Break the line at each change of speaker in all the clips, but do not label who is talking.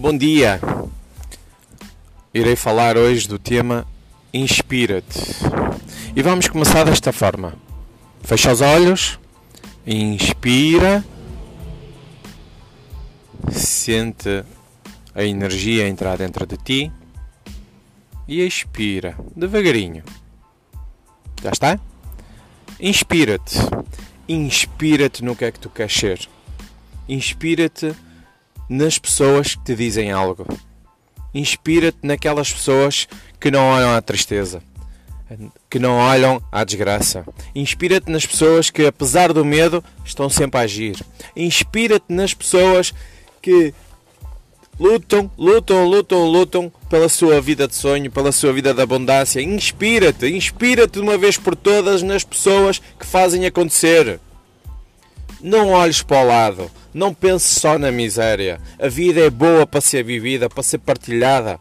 Bom dia! Irei falar hoje do tema Inspira-te. E vamos começar desta forma. Fecha os olhos, inspira, sente a energia entrar dentro de ti e expira devagarinho. Já está? Inspira-te. Inspira-te no que é que tu queres ser. Inspira-te nas pessoas que te dizem algo. Inspira-te naquelas pessoas que não olham à tristeza, que não olham à desgraça. Inspira-te nas pessoas que, apesar do medo, estão sempre a agir. Inspira-te nas pessoas que lutam, lutam, lutam, lutam pela sua vida de sonho, pela sua vida de abundância. Inspira-te, inspira-te de uma vez por todas nas pessoas que fazem acontecer. Não olhes para o lado, não penses só na miséria. A vida é boa para ser vivida, para ser partilhada.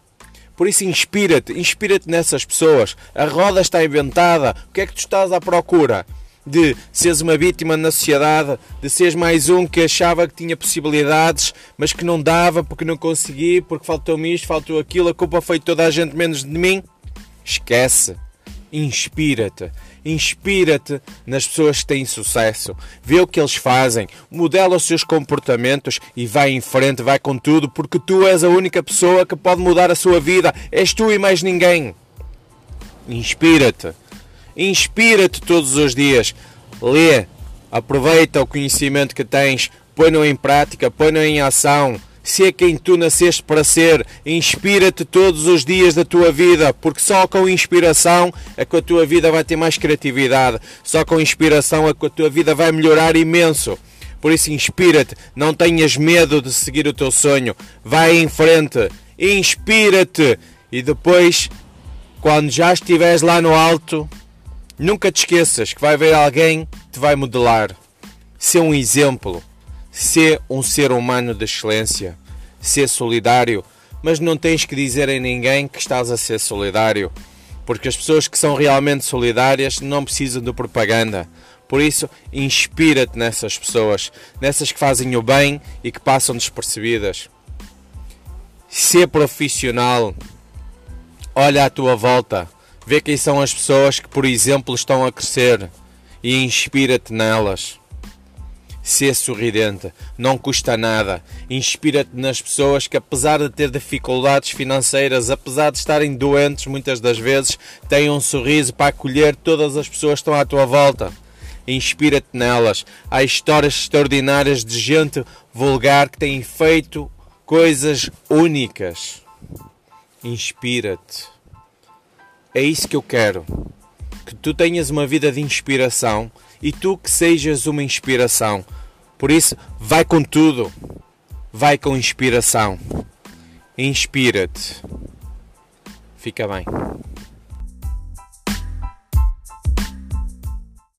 Por isso inspira-te, inspira-te nessas pessoas. A roda está inventada. O que é que tu estás à procura? De seres uma vítima na sociedade, de seres mais um que achava que tinha possibilidades, mas que não dava porque não consegui, porque faltou-me isto, faltou aquilo, a culpa foi de toda a gente menos de mim? Esquece. Inspira-te. Inspira-te nas pessoas que têm sucesso. Vê o que eles fazem, modela os seus comportamentos e vai em frente, vai com tudo, porque tu és a única pessoa que pode mudar a sua vida. És tu e mais ninguém. Inspira-te. Inspira-te todos os dias. Lê. Aproveita o conhecimento que tens. Põe-no em prática, põe-no em ação se é quem tu nasceste para ser, inspira-te todos os dias da tua vida, porque só com inspiração é que a tua vida vai ter mais criatividade, só com inspiração é que a tua vida vai melhorar imenso. Por isso, inspira-te, não tenhas medo de seguir o teu sonho, vai em frente, inspira-te. E depois, quando já estiveres lá no alto, nunca te esqueças que vai haver alguém que te vai modelar. Ser um exemplo ser um ser humano de excelência, ser solidário, mas não tens que dizer a ninguém que estás a ser solidário, porque as pessoas que são realmente solidárias não precisam de propaganda. Por isso, inspira-te nessas pessoas, nessas que fazem o bem e que passam despercebidas. Ser profissional, olha à tua volta, vê quem são as pessoas que, por exemplo, estão a crescer e inspira-te nelas. Ser sorridente, não custa nada. Inspira-te nas pessoas que, apesar de ter dificuldades financeiras, apesar de estarem doentes muitas das vezes, têm um sorriso para acolher todas as pessoas que estão à tua volta. Inspira-te nelas. Há histórias extraordinárias de gente vulgar que tem feito coisas únicas. Inspira-te. É isso que eu quero. Que tu tenhas uma vida de inspiração e tu que sejas uma inspiração. Por isso, vai com tudo. Vai com inspiração. Inspira-te. Fica bem.